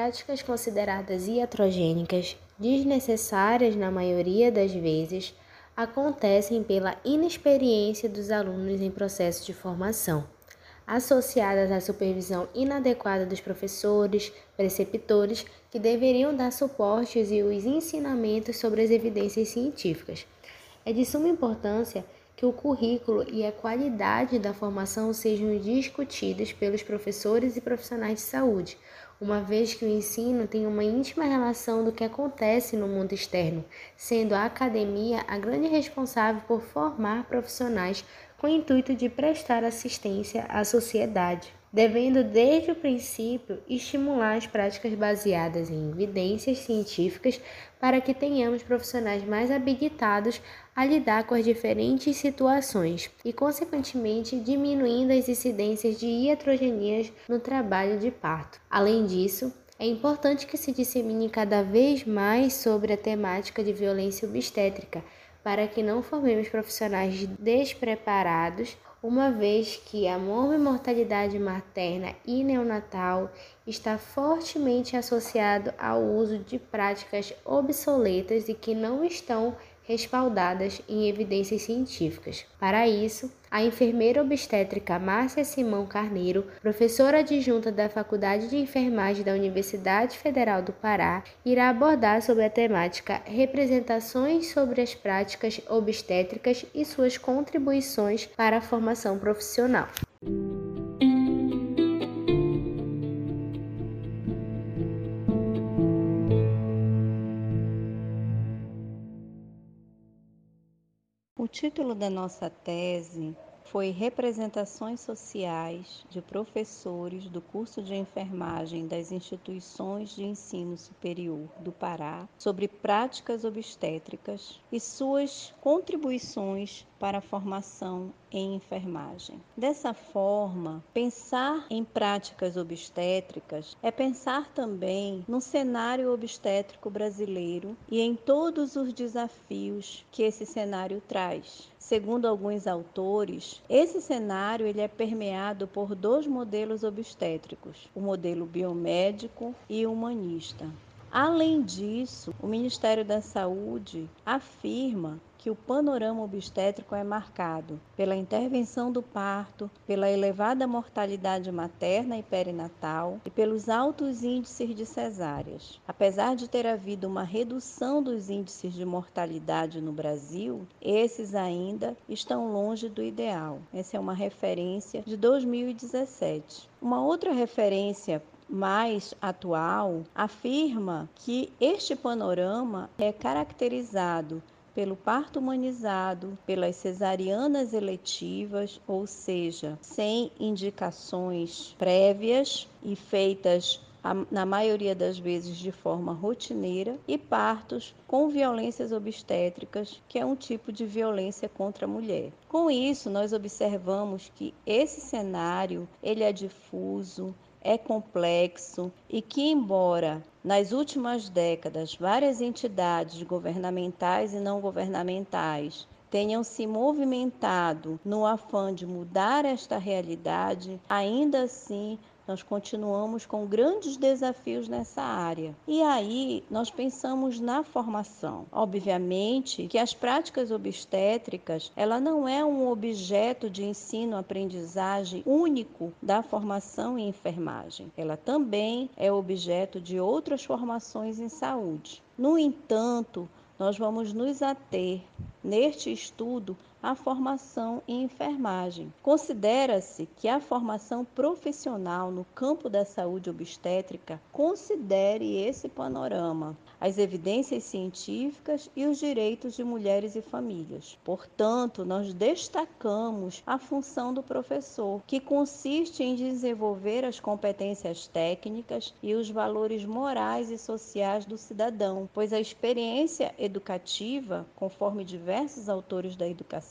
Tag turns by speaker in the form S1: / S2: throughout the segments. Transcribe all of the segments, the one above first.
S1: as práticas consideradas iatrogênicas, desnecessárias na maioria das vezes, acontecem pela inexperiência dos alunos em processo de formação, associadas à supervisão inadequada dos professores, preceptores, que deveriam dar suportes e os ensinamentos sobre as evidências científicas. É de suma importância que o currículo e a qualidade da formação sejam discutidos pelos professores e profissionais de saúde, uma vez que o ensino tem uma íntima relação do que acontece no mundo externo, sendo a academia a grande responsável por formar profissionais com o intuito de prestar assistência à sociedade devendo desde o princípio estimular as práticas baseadas em evidências científicas para que tenhamos profissionais mais habilitados a lidar com as diferentes situações e, consequentemente, diminuindo as incidências de iatrogenias no trabalho de parto. Além disso, é importante que se dissemine cada vez mais sobre a temática de violência obstétrica, para que não formemos profissionais despreparados uma vez que a mortalidade materna e neonatal está fortemente associado ao uso de práticas obsoletas e que não estão respaldadas em evidências científicas. Para isso, a enfermeira obstétrica Márcia Simão Carneiro, professora adjunta da Faculdade de Enfermagem da Universidade Federal do Pará, irá abordar sobre a temática Representações sobre as práticas obstétricas e suas contribuições para a formação profissional.
S2: Título da nossa tese foi Representações Sociais de Professores do curso de enfermagem das instituições de ensino superior do Pará sobre práticas obstétricas e suas contribuições para formação em enfermagem. Dessa forma, pensar em práticas obstétricas é pensar também no cenário obstétrico brasileiro e em todos os desafios que esse cenário traz. Segundo alguns autores, esse cenário ele é permeado por dois modelos obstétricos, o modelo biomédico e humanista. Além disso, o Ministério da Saúde afirma que o panorama obstétrico é marcado pela intervenção do parto, pela elevada mortalidade materna e perinatal e pelos altos índices de cesáreas. Apesar de ter havido uma redução dos índices de mortalidade no Brasil, esses ainda estão longe do ideal. Essa é uma referência de 2017. Uma outra referência mais atual afirma que este panorama é caracterizado pelo parto humanizado, pelas cesarianas eletivas, ou seja, sem indicações prévias e feitas na maioria das vezes de forma rotineira, e partos com violências obstétricas, que é um tipo de violência contra a mulher. Com isso, nós observamos que esse cenário ele é difuso, é complexo e que, embora nas últimas décadas várias entidades governamentais e não governamentais tenham se movimentado no afã de mudar esta realidade, ainda assim nós continuamos com grandes desafios nessa área. E aí nós pensamos na formação. Obviamente que as práticas obstétricas, ela não é um objeto de ensino-aprendizagem único da formação em enfermagem. Ela também é objeto de outras formações em saúde. No entanto, nós vamos nos ater neste estudo à formação em enfermagem. Considera-se que a formação profissional no campo da saúde obstétrica considere esse panorama, as evidências científicas e os direitos de mulheres e famílias. Portanto, nós destacamos a função do professor, que consiste em desenvolver as competências técnicas e os valores morais e sociais do cidadão, pois a experiência educativa, conforme diversos autores da educação,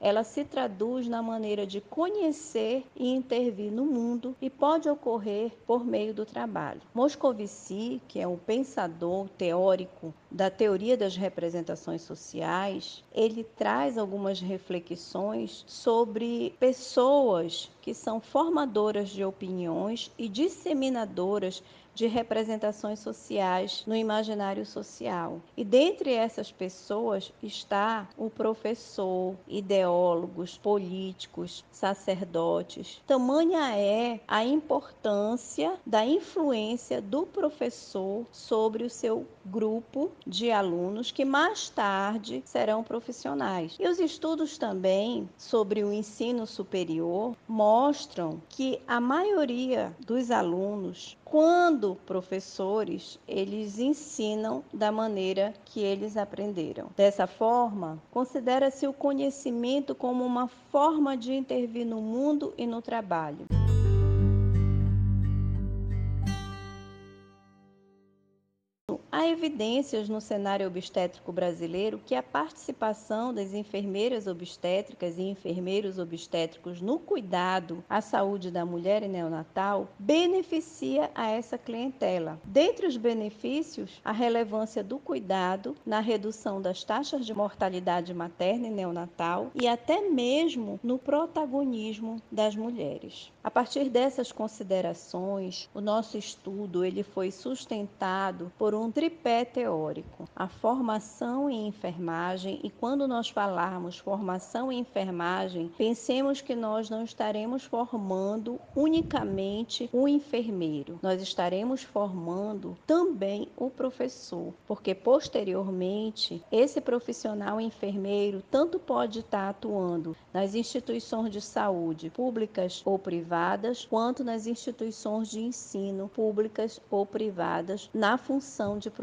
S2: ela se traduz na maneira de conhecer e intervir no mundo e pode ocorrer por meio do trabalho. Moscovici, que é um pensador teórico da teoria das representações sociais, ele traz algumas reflexões sobre pessoas que são formadoras de opiniões e disseminadoras de representações sociais no imaginário social. E dentre essas pessoas está o professor, ideólogos, políticos, sacerdotes. Tamanha é a importância da influência do professor sobre o seu grupo de alunos que mais tarde serão profissionais. E os estudos também sobre o ensino superior mostram que a maioria dos alunos, quando professores, eles ensinam da maneira que eles aprenderam. Dessa forma, considera-se o conhecimento como uma forma de intervir no mundo e no trabalho. Há evidências no cenário obstétrico brasileiro que a participação das enfermeiras obstétricas e enfermeiros obstétricos no cuidado à saúde da mulher e neonatal beneficia a essa clientela. Dentre os benefícios, a relevância do cuidado na redução das taxas de mortalidade materna e neonatal e até mesmo no protagonismo das mulheres. A partir dessas considerações, o nosso estudo ele foi sustentado por um tripé tripé teórico, a formação em enfermagem, e quando nós falarmos formação em enfermagem, pensemos que nós não estaremos formando unicamente o enfermeiro, nós estaremos formando também o professor, porque posteriormente esse profissional enfermeiro tanto pode estar atuando nas instituições de saúde públicas ou privadas, quanto nas instituições de ensino públicas ou privadas, na função de professor.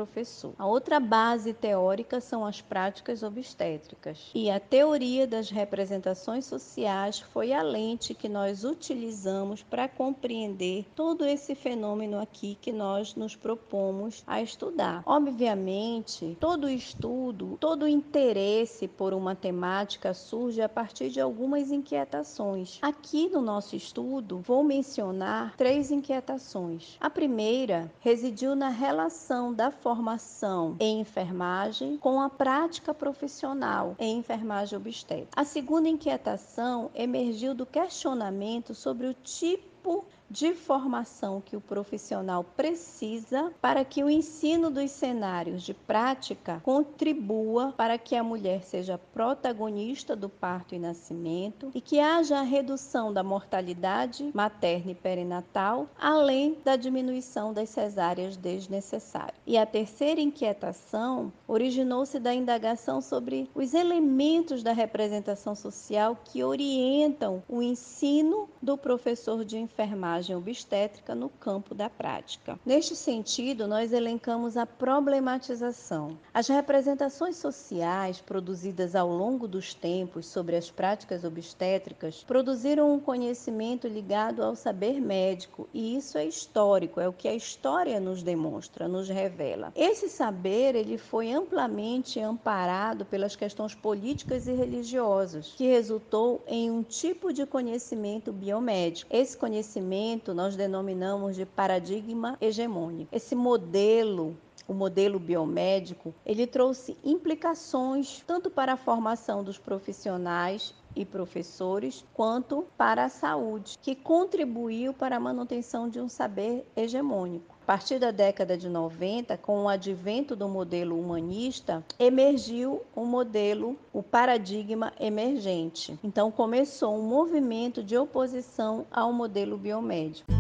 S2: A outra base teórica são as práticas obstétricas. E a teoria das representações sociais foi a lente que nós utilizamos para compreender todo esse fenômeno aqui que nós nos propomos a estudar. Obviamente, todo estudo, todo interesse por uma temática surge a partir de algumas inquietações. Aqui no nosso estudo, vou mencionar três inquietações. A primeira residiu na relação da formação em enfermagem com a prática profissional em enfermagem obstétrica. A segunda inquietação emergiu do questionamento sobre o tipo de formação que o profissional precisa para que o ensino dos cenários de prática contribua para que a mulher seja protagonista do parto e nascimento e que haja a redução da mortalidade materna e perinatal, além da diminuição das cesáreas desnecessárias. E a terceira inquietação originou-se da indagação sobre os elementos da representação social que orientam o ensino do professor de enfermagem enfermagem obstétrica no campo da prática. Neste sentido, nós elencamos a problematização. As representações sociais produzidas ao longo dos tempos sobre as práticas obstétricas produziram um conhecimento ligado ao saber médico, e isso é histórico, é o que a história nos demonstra, nos revela. Esse saber, ele foi amplamente amparado pelas questões políticas e religiosas, que resultou em um tipo de conhecimento biomédico. Esse conhecimento nós denominamos de paradigma hegemônico. Esse modelo o modelo biomédico, ele trouxe implicações tanto para a formação dos profissionais e professores, quanto para a saúde, que contribuiu para a manutenção de um saber hegemônico. A partir da década de 90, com o advento do modelo humanista, emergiu o modelo, o paradigma emergente. Então começou um movimento de oposição ao modelo biomédico.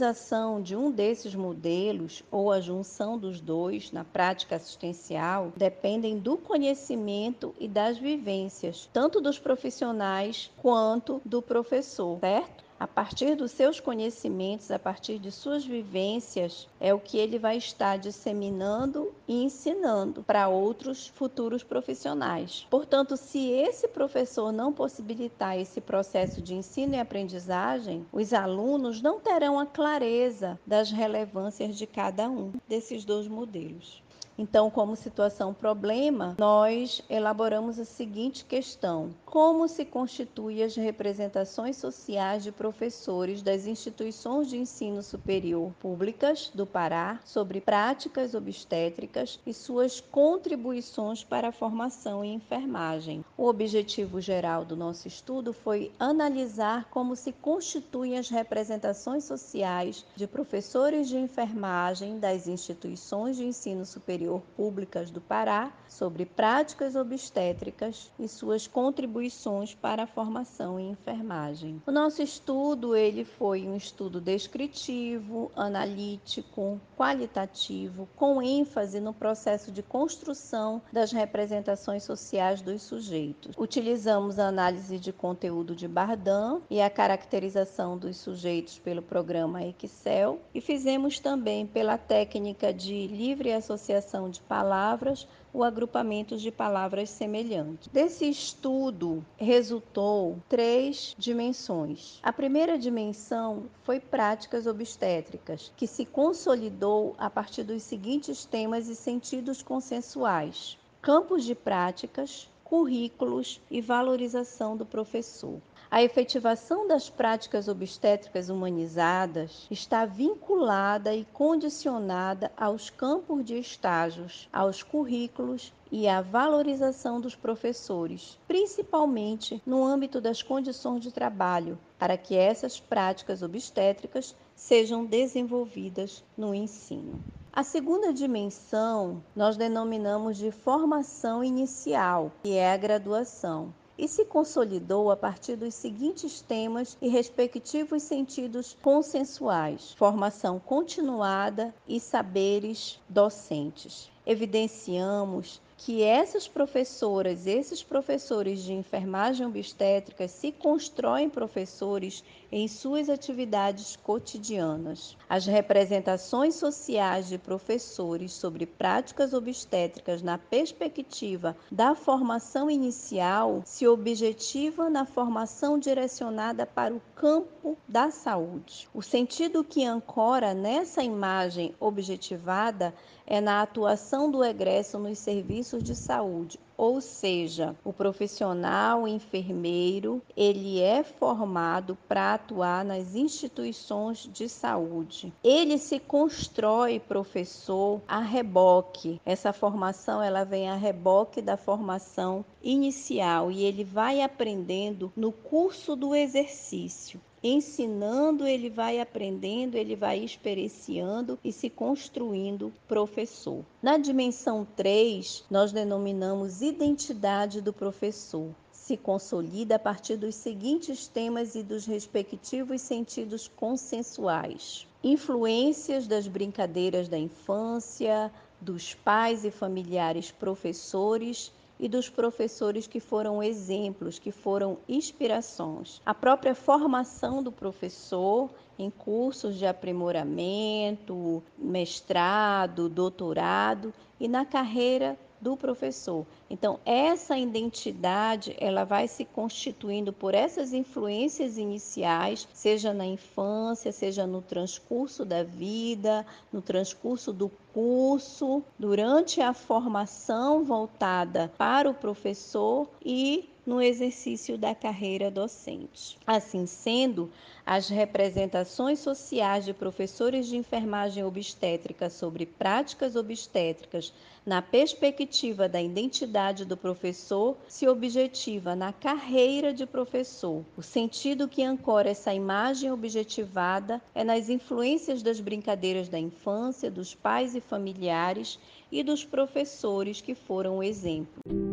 S2: Utilização de um desses modelos ou a junção dos dois na prática assistencial dependem do conhecimento e das vivências, tanto dos profissionais quanto do professor, certo? A partir dos seus conhecimentos, a partir de suas vivências, é o que ele vai estar disseminando e ensinando para outros futuros profissionais. Portanto, se esse professor não possibilitar esse processo de ensino e aprendizagem, os alunos não terão a clareza das relevâncias de cada um desses dois modelos. Então, como situação problema, nós elaboramos a seguinte questão: como se constituem as representações sociais de professores das instituições de ensino superior públicas do Pará sobre práticas obstétricas e suas contribuições para a formação em enfermagem? O objetivo geral do nosso estudo foi analisar como se constituem as representações sociais de professores de enfermagem das instituições de ensino superior públicas do Pará sobre práticas obstétricas e suas contribuições para a formação em enfermagem. O nosso estudo ele foi um estudo descritivo, analítico, qualitativo, com ênfase no processo de construção das representações sociais dos sujeitos. Utilizamos a análise de conteúdo de Bardan e a caracterização dos sujeitos pelo programa Excel e fizemos também pela técnica de livre associação de palavras o agrupamento de palavras semelhantes. Desse estudo resultou três dimensões. A primeira dimensão foi práticas obstétricas, que se consolidou a partir dos seguintes temas e sentidos consensuais: campos de práticas, currículos e valorização do professor. A efetivação das práticas obstétricas humanizadas está vinculada e condicionada aos campos de estágios, aos currículos e à valorização dos professores, principalmente no âmbito das condições de trabalho, para que essas práticas obstétricas sejam desenvolvidas no ensino. A segunda dimensão nós denominamos de formação inicial, que é a graduação e se consolidou a partir dos seguintes temas e respectivos sentidos consensuais: formação continuada e saberes docentes. Evidenciamos que essas professoras, esses professores de enfermagem obstétrica se constroem professores em suas atividades cotidianas. As representações sociais de professores sobre práticas obstétricas na perspectiva da formação inicial se objetiva na formação direcionada para o campo da saúde. O sentido que ancora nessa imagem objetivada é na atuação do egresso nos serviços de saúde, ou seja, o profissional enfermeiro, ele é formado para atuar nas instituições de saúde. Ele se constrói professor a reboque. Essa formação ela vem a reboque da formação inicial e ele vai aprendendo no curso do exercício ensinando, ele vai aprendendo, ele vai experienciando e se construindo professor. Na dimensão 3, nós denominamos identidade do professor. Se consolida a partir dos seguintes temas e dos respectivos sentidos consensuais: influências das brincadeiras da infância, dos pais e familiares professores e dos professores que foram exemplos, que foram inspirações. A própria formação do professor em cursos de aprimoramento, mestrado, doutorado e na carreira do professor. Então, essa identidade, ela vai se constituindo por essas influências iniciais, seja na infância, seja no transcurso da vida, no transcurso do curso, durante a formação voltada para o professor e no exercício da carreira docente. Assim sendo, as representações sociais de professores de enfermagem obstétrica sobre práticas obstétricas na perspectiva da identidade do professor se objetiva na carreira de professor. O sentido que ancora essa imagem objetivada é nas influências das brincadeiras da infância, dos pais e familiares e dos professores que foram o exemplo.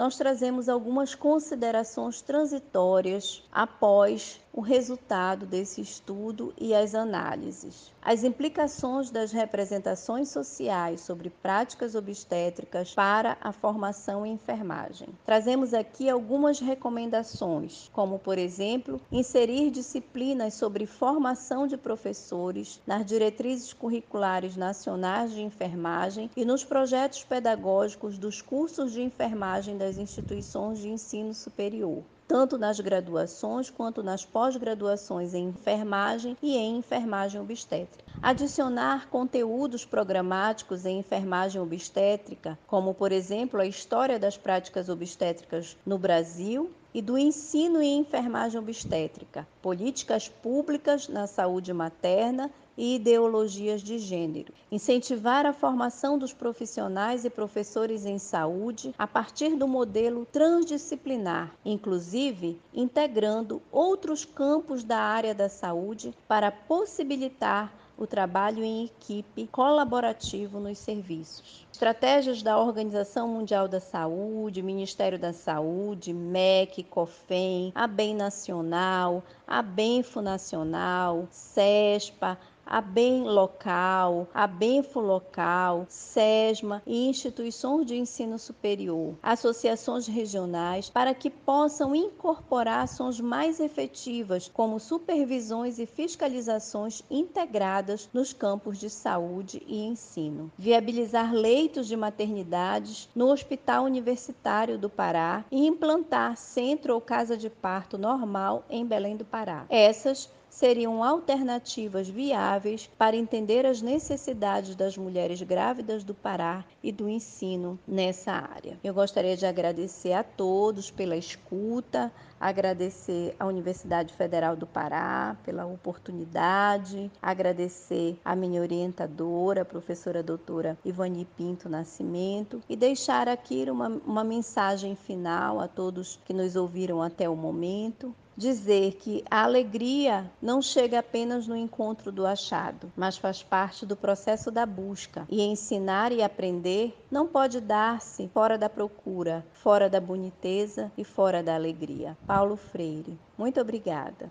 S2: Nós trazemos algumas considerações transitórias após o resultado desse estudo e as análises. As implicações das representações sociais sobre práticas obstétricas para a formação em enfermagem. Trazemos aqui algumas recomendações, como, por exemplo, inserir disciplinas sobre formação de professores nas diretrizes curriculares nacionais de enfermagem e nos projetos pedagógicos dos cursos de enfermagem das instituições de ensino superior tanto nas graduações quanto nas pós-graduações em enfermagem e em enfermagem obstétrica. Adicionar conteúdos programáticos em enfermagem obstétrica, como, por exemplo, a história das práticas obstétricas no Brasil e do ensino em enfermagem obstétrica, políticas públicas na saúde materna e ideologias de gênero. Incentivar a formação dos profissionais e professores em saúde a partir do modelo transdisciplinar, inclusive integrando outros campos da área da saúde para possibilitar o trabalho em equipe colaborativo nos serviços. Estratégias da Organização Mundial da Saúde, Ministério da Saúde, MEC, COFEM, ABEM Nacional, ABENFO Nacional, CESPA, a BEM local, a BENFO local, SESMA e instituições de ensino superior, associações regionais, para que possam incorporar ações mais efetivas, como supervisões e fiscalizações integradas nos campos de saúde e ensino. Viabilizar leitos de maternidades no Hospital Universitário do Pará e implantar centro ou casa de parto normal em Belém do Pará. Essas seriam alternativas viáveis para entender as necessidades das mulheres grávidas do Pará e do ensino nessa área. Eu gostaria de agradecer a todos pela escuta, agradecer à Universidade Federal do Pará pela oportunidade, agradecer a minha orientadora, a professora doutora Ivani Pinto Nascimento, e deixar aqui uma, uma mensagem final a todos que nos ouviram até o momento dizer que a alegria não chega apenas no encontro do achado, mas faz parte do processo da busca. E ensinar e aprender não pode dar-se fora da procura, fora da boniteza e fora da alegria. Paulo Freire. Muito obrigada.